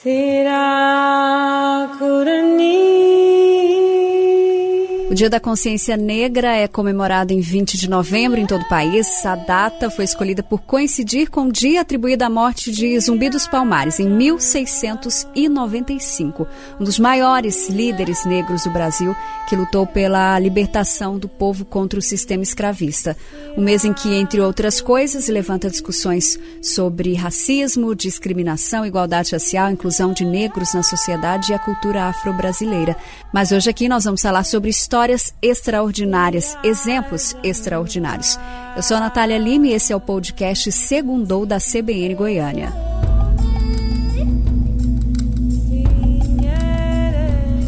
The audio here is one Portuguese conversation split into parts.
O Dia da Consciência Negra é comemorado em 20 de novembro em todo o país. A data foi escolhida por coincidir com o dia atribuído à morte de Zumbi dos Palmares, em 1695, um dos maiores líderes negros do Brasil que lutou pela libertação do povo contra o sistema escravista. Um mês em que, entre outras coisas, levanta discussões sobre racismo, discriminação, igualdade racial, inclusão de negros na sociedade e a cultura afro-brasileira. Mas hoje aqui nós vamos falar sobre história histórias extraordinárias, exemplos extraordinários. Eu sou a Natália Lima e esse é o podcast Segundou da CBN Goiânia.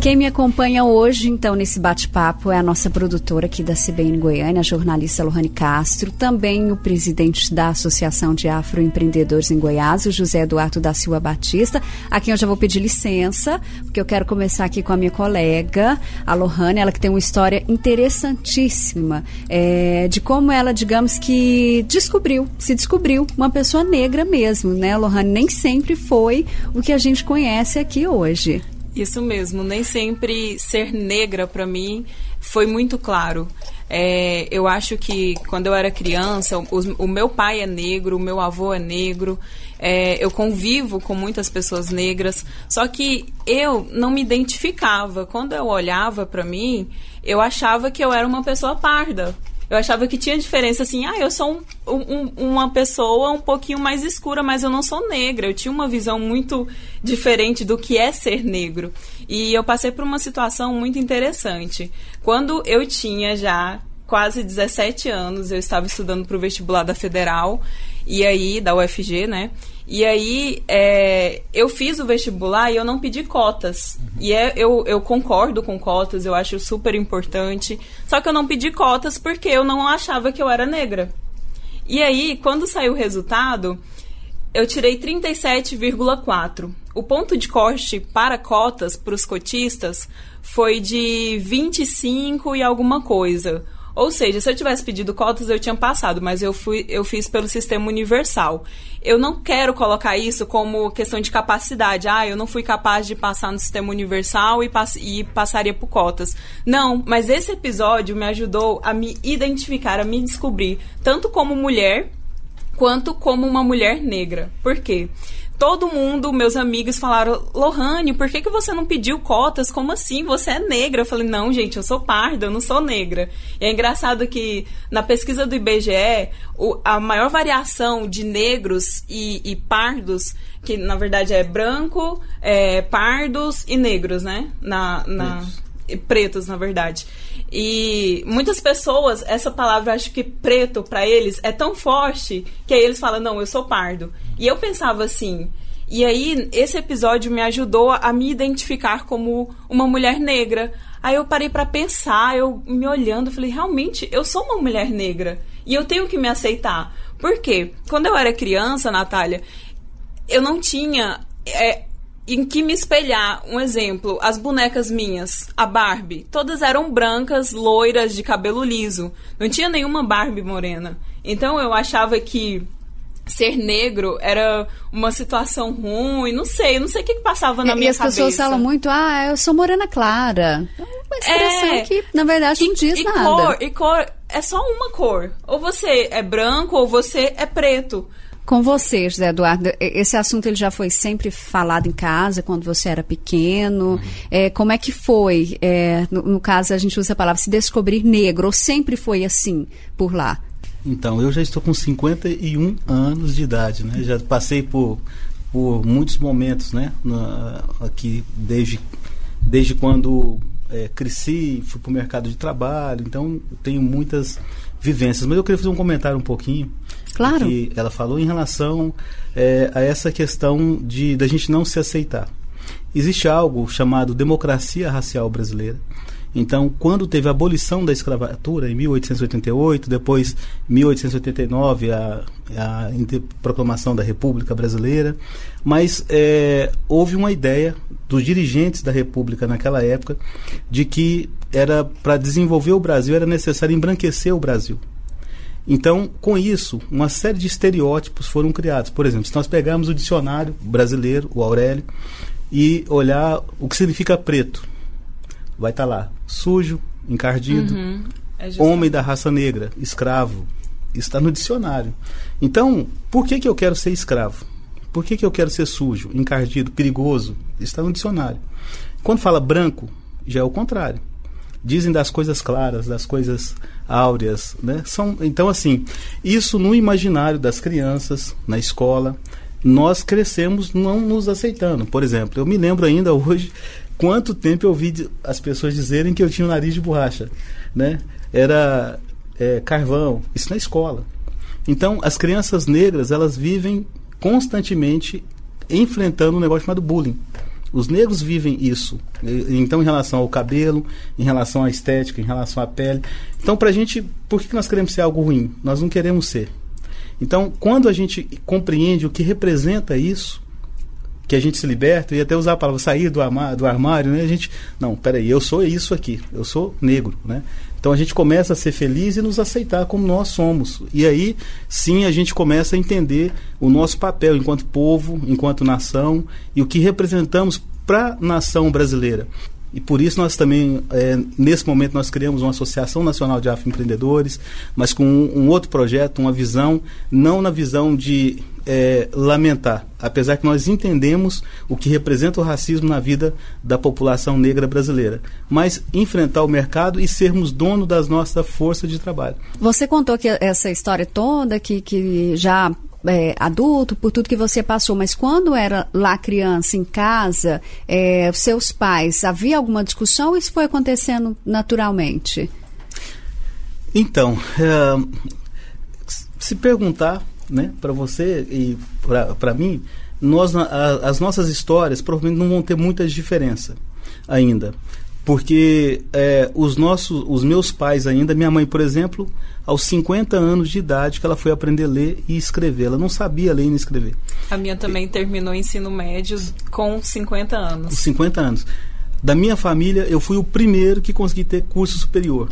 Quem me acompanha hoje, então, nesse bate-papo é a nossa produtora aqui da CBN Goiânia, a jornalista Lohane Castro, também o presidente da Associação de Afroempreendedores em Goiás, o José Eduardo da Silva Batista, a quem eu já vou pedir licença, porque eu quero começar aqui com a minha colega, a Lohane, ela que tem uma história interessantíssima é, de como ela, digamos que, descobriu, se descobriu uma pessoa negra mesmo, né, Lohane? Nem sempre foi o que a gente conhece aqui hoje. Isso mesmo, nem sempre ser negra para mim foi muito claro. É, eu acho que quando eu era criança, o, o, meu pai é negro, o meu avô é negro, é, eu convivo com muitas pessoas negras, só que eu não me identificava. Quando eu olhava para mim, eu achava que eu era uma pessoa parda. Eu achava que tinha diferença assim, ah, eu sou um, um, uma pessoa um pouquinho mais escura, mas eu não sou negra. Eu tinha uma visão muito diferente do que é ser negro. E eu passei por uma situação muito interessante. Quando eu tinha já quase 17 anos, eu estava estudando para o vestibular da Federal, e aí, da UFG, né? E aí, é, eu fiz o vestibular e eu não pedi cotas. Uhum. E é, eu, eu concordo com cotas, eu acho super importante. Só que eu não pedi cotas porque eu não achava que eu era negra. E aí, quando saiu o resultado, eu tirei 37,4. O ponto de corte para cotas, para os cotistas, foi de 25 e alguma coisa. Ou seja, se eu tivesse pedido cotas, eu tinha passado, mas eu, fui, eu fiz pelo sistema universal. Eu não quero colocar isso como questão de capacidade. Ah, eu não fui capaz de passar no sistema universal e, pass e passaria por cotas. Não, mas esse episódio me ajudou a me identificar, a me descobrir, tanto como mulher quanto como uma mulher negra. Por quê? Todo mundo, meus amigos, falaram: Lohane, por que, que você não pediu cotas? Como assim? Você é negra? Eu falei: não, gente, eu sou parda, eu não sou negra. E é engraçado que na pesquisa do IBGE, o, a maior variação de negros e, e, pardos, que na verdade é branco, é, pardos e negros, né? Na, na, pretos, na verdade. E muitas pessoas, essa palavra, acho que preto para eles é tão forte que aí eles falam: não, eu sou pardo. E eu pensava assim. E aí, esse episódio me ajudou a me identificar como uma mulher negra. Aí eu parei para pensar, eu me olhando, falei: realmente, eu sou uma mulher negra. E eu tenho que me aceitar. Por quê? Quando eu era criança, Natália, eu não tinha é, em que me espelhar. Um exemplo, as bonecas minhas, a Barbie, todas eram brancas, loiras, de cabelo liso. Não tinha nenhuma Barbie morena. Então eu achava que ser negro era uma situação ruim, não sei, não sei o que, que passava na e, minha cabeça. E as pessoas falam muito, ah, eu sou morena clara. Uma expressão é, que, na verdade, não diz e nada. Cor, e cor é só uma cor. Ou você é branco ou você é preto. Com você, José Eduardo, esse assunto ele já foi sempre falado em casa quando você era pequeno. Uhum. É, como é que foi? É, no, no, caso, a gente usa a palavra se descobrir negro, ou sempre foi assim por lá? Então, eu já estou com 51 anos de idade, né? Já passei por, por muitos momentos, né? Na, aqui, desde, desde quando é, cresci, fui para o mercado de trabalho, então tenho muitas vivências. Mas eu queria fazer um comentário um pouquinho Claro. Que ela falou em relação é, a essa questão de da gente não se aceitar. Existe algo chamado democracia racial brasileira. Então, quando teve a abolição da escravatura em 1888, depois 1889 a, a proclamação da República Brasileira, mas é, houve uma ideia dos dirigentes da República naquela época de que era para desenvolver o Brasil era necessário embranquecer o Brasil. Então, com isso, uma série de estereótipos foram criados. Por exemplo, se nós pegarmos o dicionário brasileiro, o Aurélio, e olhar o que significa preto, vai estar tá lá: sujo, encardido, uhum. é homem da raça negra, escravo. Está no dicionário. Então, por que, que eu quero ser escravo? Por que, que eu quero ser sujo, encardido, perigoso? Está no dicionário. Quando fala branco, já é o contrário. Dizem das coisas claras, das coisas áureas, né? São, então, assim, isso no imaginário das crianças, na escola, nós crescemos não nos aceitando. Por exemplo, eu me lembro ainda hoje quanto tempo eu ouvi as pessoas dizerem que eu tinha o um nariz de borracha, né? Era é, carvão, isso na escola. Então, as crianças negras, elas vivem constantemente enfrentando um negócio chamado bullying. Os negros vivem isso. Então, em relação ao cabelo, em relação à estética, em relação à pele. Então, para a gente, por que nós queremos ser algo ruim? Nós não queremos ser. Então, quando a gente compreende o que representa isso, que a gente se liberta, e até usar a palavra sair do armário, do armário né? A gente, não, peraí, eu sou isso aqui, eu sou negro, né? Então a gente começa a ser feliz e nos aceitar como nós somos. E aí, sim, a gente começa a entender o nosso papel enquanto povo, enquanto nação e o que representamos para a nação brasileira. E por isso nós também, é, nesse momento, nós criamos uma Associação Nacional de Afroempreendedores, mas com um, um, outro projeto, uma visão, não na visão de é, lamentar, apesar que nós entendemos o que representa o racismo na vida da população negra brasileira, mas enfrentar o mercado e sermos dono das nossa força de trabalho. Você contou que essa história toda, que, que já é, adulto, por tudo que você passou, mas quando era lá criança, em casa, é, seus pais, havia alguma discussão ou isso foi acontecendo naturalmente? Então, é, se perguntar né, para você e para mim, nós, a, as nossas histórias provavelmente não vão ter muita diferença ainda. Porque é, os nossos, os meus pais ainda, minha mãe, por exemplo, aos 50 anos de idade que ela foi aprender a ler e escrever. Ela não sabia ler e escrever. A minha também e, terminou o ensino médio com 50 anos. 50 anos. Da minha família, eu fui o primeiro que consegui ter curso superior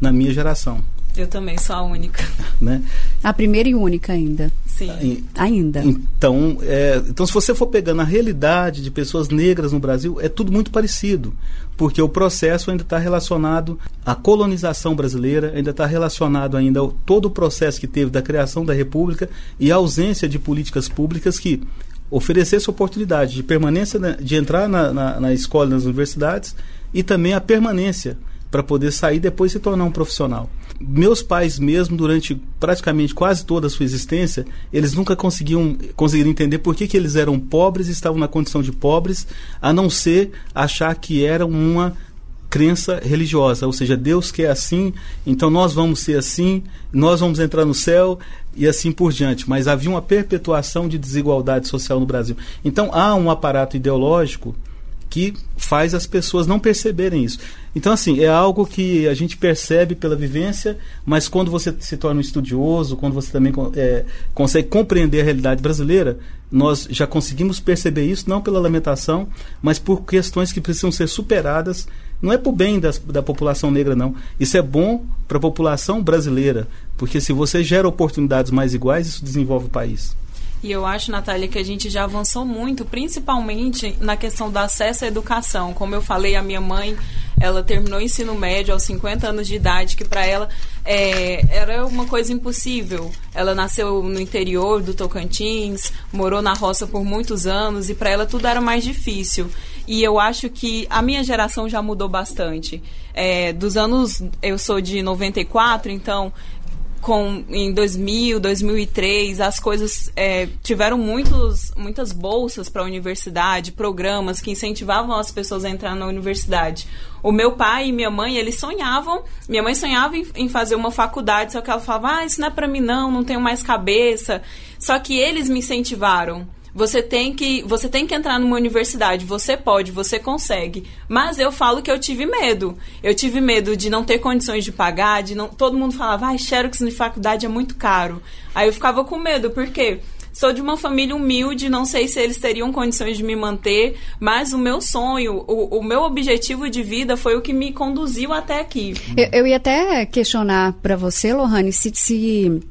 na minha geração. Eu também sou a única. Né? A primeira e única ainda. Sim. ainda. Então, é, então, se você for pegando a realidade de pessoas negras no Brasil, é tudo muito parecido. Porque o processo ainda está relacionado à colonização brasileira, ainda está relacionado ainda ao todo o processo que teve da criação da República e a ausência de políticas públicas que oferecesse oportunidade de permanência, de entrar na, na, na escola, nas universidades e também a permanência para poder sair depois se tornar um profissional. Meus pais mesmo, durante praticamente quase toda a sua existência, eles nunca conseguiam conseguiram entender por que, que eles eram pobres e estavam na condição de pobres, a não ser achar que era uma crença religiosa, ou seja, Deus quer assim, então nós vamos ser assim, nós vamos entrar no céu e assim por diante. Mas havia uma perpetuação de desigualdade social no Brasil. Então há um aparato ideológico que faz as pessoas não perceberem isso. Então, assim, é algo que a gente percebe pela vivência, mas quando você se torna um estudioso, quando você também é, consegue compreender a realidade brasileira, nós já conseguimos perceber isso, não pela lamentação, mas por questões que precisam ser superadas. Não é por bem das, da população negra, não. Isso é bom para a população brasileira, porque se você gera oportunidades mais iguais, isso desenvolve o país. E eu acho, Natália, que a gente já avançou muito, principalmente na questão do acesso à educação. Como eu falei, a minha mãe, ela terminou o ensino médio aos 50 anos de idade, que para ela é, era uma coisa impossível. Ela nasceu no interior do Tocantins, morou na roça por muitos anos e para ela tudo era mais difícil. E eu acho que a minha geração já mudou bastante. É, dos anos, eu sou de 94, então com em 2000, 2003, as coisas é, tiveram muitos, muitas bolsas para a universidade, programas que incentivavam as pessoas a entrar na universidade. O meu pai e minha mãe, eles sonhavam, minha mãe sonhava em, em fazer uma faculdade, só que ela falava, ah, isso não é para mim não, não tenho mais cabeça. Só que eles me incentivaram. Você tem que, você tem que entrar numa universidade. Você pode, você consegue. Mas eu falo que eu tive medo. Eu tive medo de não ter condições de pagar, de não. Todo mundo falava, ah, Xerox de faculdade é muito caro. Aí eu ficava com medo, porque sou de uma família humilde, não sei se eles teriam condições de me manter, mas o meu sonho, o, o meu objetivo de vida foi o que me conduziu até aqui. Eu, eu ia até questionar para você, Lohane, se, se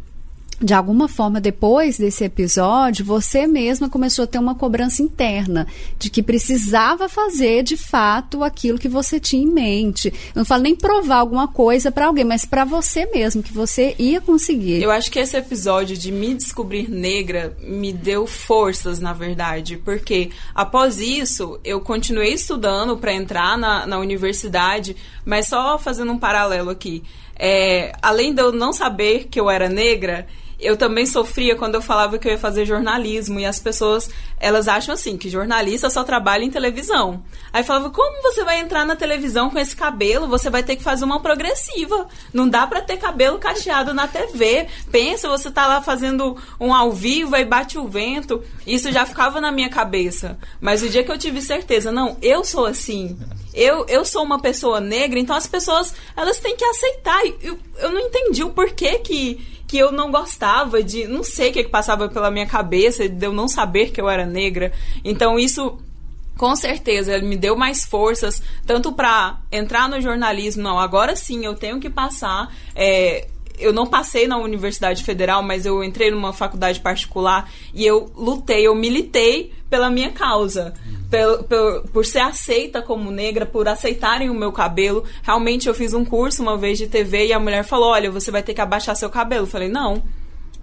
de alguma forma, depois desse episódio, você mesma começou a ter uma cobrança interna de que precisava fazer de fato aquilo que você tinha em mente. Eu não falo nem provar alguma coisa para alguém, mas para você mesmo, que você ia conseguir. Eu acho que esse episódio de me descobrir negra me deu forças, na verdade, porque após isso eu continuei estudando para entrar na, na universidade, mas só fazendo um paralelo aqui. É, além de eu não saber que eu era negra, eu também sofria quando eu falava que eu ia fazer jornalismo e as pessoas, elas acham assim, que jornalista só trabalha em televisão. Aí falava, como você vai entrar na televisão com esse cabelo? Você vai ter que fazer uma progressiva. Não dá para ter cabelo cacheado na TV. Pensa, você tá lá fazendo um ao vivo e bate o vento. Isso já ficava na minha cabeça. Mas o dia que eu tive certeza, não, eu sou assim. Eu, eu sou uma pessoa negra, então as pessoas, elas têm que aceitar. Eu, eu não entendi o porquê que que eu não gostava de. Não sei o que, que passava pela minha cabeça de eu não saber que eu era negra. Então isso com certeza ele me deu mais forças tanto para entrar no jornalismo não agora sim eu tenho que passar é, eu não passei na universidade federal mas eu entrei numa faculdade particular e eu lutei eu militei pela minha causa por, por, ser aceita como negra, por aceitarem o meu cabelo. Realmente eu fiz um curso uma vez de TV e a mulher falou: Olha, você vai ter que abaixar seu cabelo. Eu falei: Não.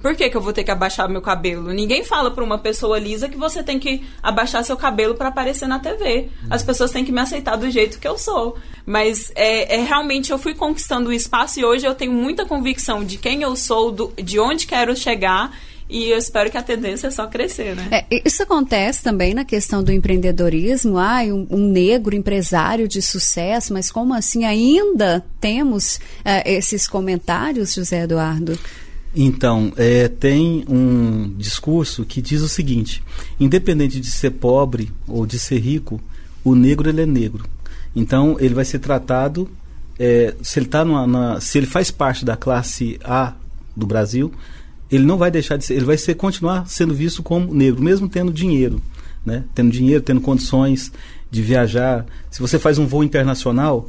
Por que, que eu vou ter que abaixar meu cabelo? Ninguém fala para uma pessoa lisa que você tem que abaixar seu cabelo para aparecer na TV. As pessoas têm que me aceitar do jeito que eu sou. Mas é, é, realmente eu fui conquistando o espaço e hoje eu tenho muita convicção de quem eu sou, do, de onde quero chegar e eu espero que a tendência é só crescer, né? É, isso acontece também na questão do empreendedorismo. Ah, um, um negro empresário de sucesso, mas como assim ainda temos é, esses comentários, José Eduardo? Então, é, tem um discurso que diz o seguinte: independente de ser pobre ou de ser rico, o negro ele é negro. Então, ele vai ser tratado é, se ele tá numa, na, se ele faz parte da classe A do Brasil, ele não vai deixar de ser, ele vai ser, continuar sendo visto como negro, mesmo tendo dinheiro, né? Tendo dinheiro, tendo condições de viajar. Se você faz um voo internacional,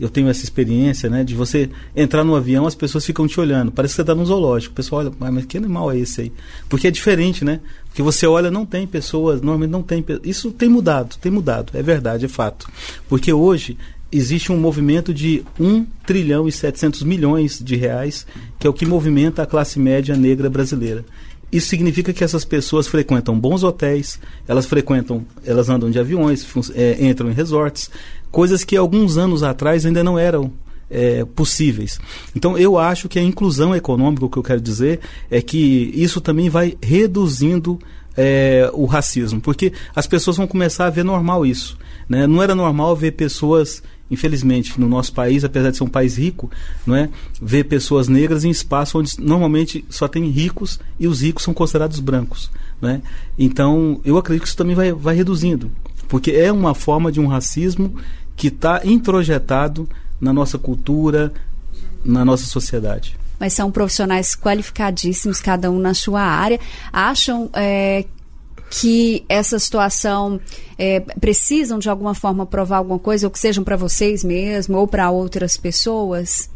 eu tenho essa experiência, né? De você entrar no avião, as pessoas ficam te olhando. Parece que você está num zoológico. O pessoal olha, mas que animal é esse aí? Porque é diferente, né? Porque você olha, não tem pessoas, normalmente não tem. Isso tem mudado, tem mudado, é verdade, é fato. Porque hoje existe um movimento de 1 trilhão e 700 milhões de reais, que é o que movimenta a classe média negra brasileira. Isso significa que essas pessoas frequentam bons hotéis, elas frequentam, elas andam de aviões, é, entram em resorts, coisas que alguns anos atrás ainda não eram é, possíveis. Então eu acho que a inclusão econômica, o que eu quero dizer, é que isso também vai reduzindo é, o racismo, porque as pessoas vão começar a ver normal isso. Né? Não era normal ver pessoas infelizmente, no nosso país, apesar de ser um país rico, não é, ver pessoas negras em espaço onde normalmente só tem ricos e os ricos são considerados brancos, não é? Então, eu acredito que isso também vai, vai reduzindo, porque é uma forma de um racismo que está introjetado na nossa cultura, na nossa sociedade mas são profissionais qualificadíssimos, cada um na sua área, acham é, que essa situação é, precisam de alguma forma provar alguma coisa, ou que sejam para vocês mesmo, ou para outras pessoas,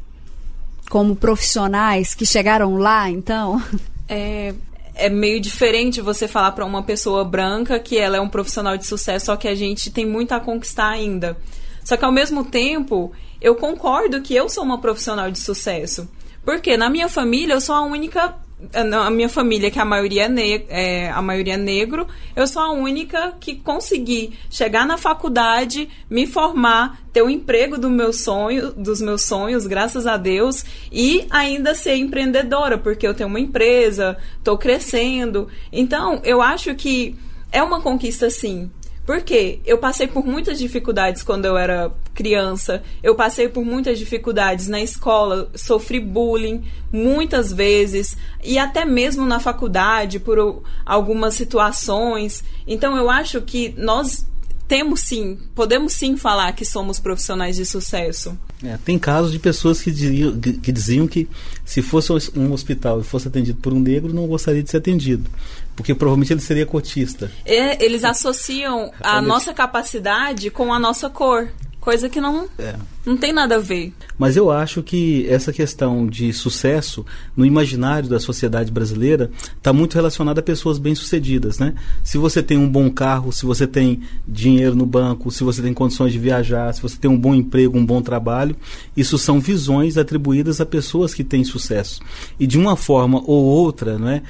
como profissionais que chegaram lá, então? É, é meio diferente você falar para uma pessoa branca que ela é um profissional de sucesso, só que a gente tem muito a conquistar ainda. Só que ao mesmo tempo, eu concordo que eu sou uma profissional de sucesso. Porque na minha família eu sou a única a minha família, que a maioria é, é, a maioria é negro, eu sou a única que consegui chegar na faculdade, me formar, ter o um emprego do meu sonho, dos meus sonhos, graças a Deus, e ainda ser empreendedora, porque eu tenho uma empresa, estou crescendo. Então, eu acho que é uma conquista sim. Porque eu passei por muitas dificuldades quando eu era criança, eu passei por muitas dificuldades na escola, sofri bullying muitas vezes e até mesmo na faculdade por algumas situações. Então eu acho que nós temos sim, podemos sim falar que somos profissionais de sucesso. É, tem casos de pessoas que diziam, que diziam, que se fosse um hospital e fosse atendido por um negro, não gostaria de ser atendido. Porque provavelmente ele seria cotista. É, eles associam a nossa capacidade com a nossa cor. Coisa que não, é. não tem nada a ver. Mas eu acho que essa questão de sucesso no imaginário da sociedade brasileira está muito relacionada a pessoas bem-sucedidas. Né? Se você tem um bom carro, se você tem dinheiro no banco, se você tem condições de viajar, se você tem um bom emprego, um bom trabalho, isso são visões atribuídas a pessoas que têm sucesso. E de uma forma ou outra, não é?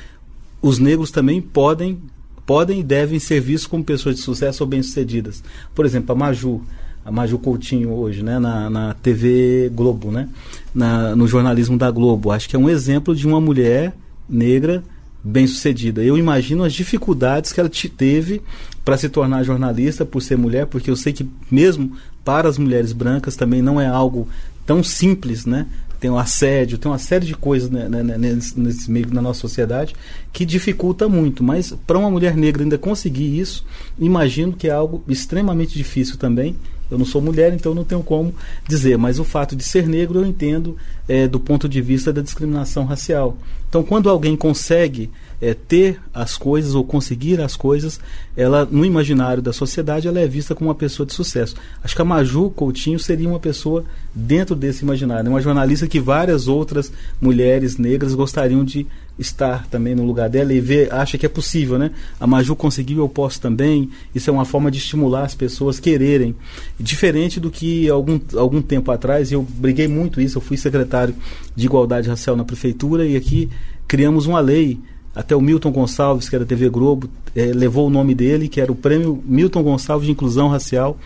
os negros também podem podem e devem ser vistos como pessoas de sucesso ou bem-sucedidas. Por exemplo, a Maju a Maju Coutinho hoje, né, na, na TV Globo, né, na, no jornalismo da Globo. Acho que é um exemplo de uma mulher negra bem-sucedida. Eu imagino as dificuldades que ela teve para se tornar jornalista por ser mulher, porque eu sei que mesmo para as mulheres brancas também não é algo tão simples, né? Tem o assédio, tem uma série de coisas né, né, né nesse, nesse meio da nossa sociedade que dificulta muito. Mas para uma mulher negra ainda conseguir isso, imagino que é algo extremamente difícil também eu não sou mulher, então não tenho como dizer, mas o fato de ser negro eu entendo é, do ponto de vista da discriminação racial. Então, quando alguém consegue é, ter as coisas ou conseguir as coisas, ela no imaginário da sociedade ela é vista como uma pessoa de sucesso. Acho que a Maju Coutinho seria uma pessoa dentro desse imaginário, uma jornalista que várias outras mulheres negras gostariam de estar também no lugar dela e ver, acha que é possível, né? A Maju conseguiu, eu posso também. Isso é uma forma de estimular as pessoas quererem. Diferente do que algum, algum tempo atrás, eu briguei muito isso, eu fui secretário de Igualdade Racial na prefeitura e aqui criamos uma lei até o Milton Gonçalves, que era TV Globo, eh, levou o nome dele, que era o Prêmio Milton Gonçalves de Inclusão Racial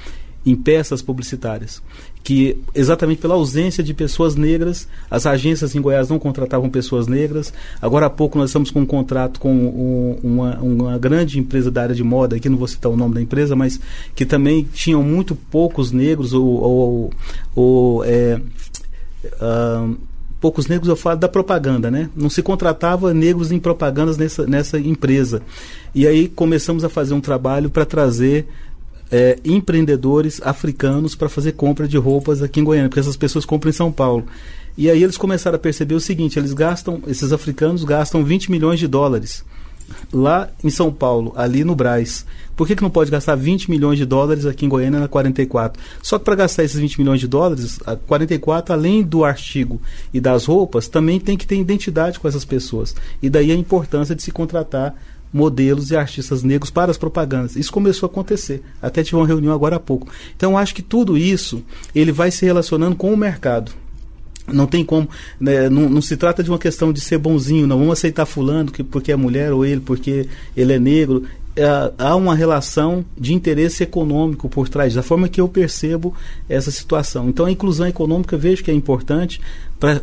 em Peças Publicitárias. Que, exatamente pela ausência de pessoas negras, as agências em Goiás não contratavam pessoas negras. Agora há pouco nós estamos com um contrato com um, uma, uma grande empresa da área de moda, aqui não vou citar o nome da empresa, mas que também tinham muito poucos negros ou, ou, ou é, uh, poucos negros, eu falo da propaganda, né? Não se contratava negros em propagandas nessa, nessa empresa. E aí começamos a fazer um trabalho para trazer é, empreendedores africanos para fazer compra de roupas aqui em Goiânia, porque essas pessoas compram em São Paulo. E aí eles começaram a perceber o seguinte: eles gastam, esses africanos gastam 20 milhões de dólares lá em São Paulo, ali no Braz. Por que, que não pode gastar 20 milhões de dólares aqui em Goiânia na 44? Só que para gastar esses 20 milhões de dólares, a 44, além do artigo e das roupas, também tem que ter identidade com essas pessoas. E daí a importância de se contratar modelos e artistas negros para as propagandas. Isso começou a acontecer. Até tive uma reunião agora há pouco. Então acho que tudo isso ele vai se relacionando com o mercado. Não tem como, né, não, não, se trata de uma questão de ser bonzinho, não vamos aceitar fulano que, porque é mulher ou ele porque ele é negro. É, há uma relação de interesse econômico por trás, da forma que eu percebo essa situação. Então a inclusão econômica vejo que é importante para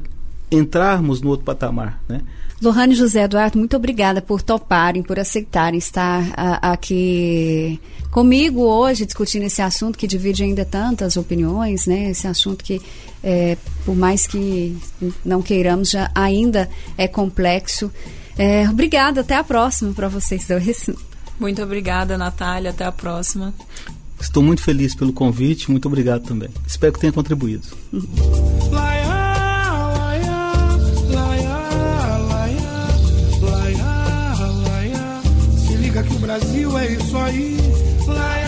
entrarmos no outro patamar. Né? Lohane José Eduardo, muito obrigada por toparem, por aceitarem estar a, aqui comigo hoje discutindo esse assunto que divide ainda tantas opiniões, né? Esse assunto que, é, por mais que não queiramos, já ainda é complexo. É, obrigada, até a próxima para vocês dois. Muito obrigada, Natália, até a próxima. Estou muito feliz pelo convite, muito obrigado também. Espero que tenha contribuído. Brasil é isso aí. Laia.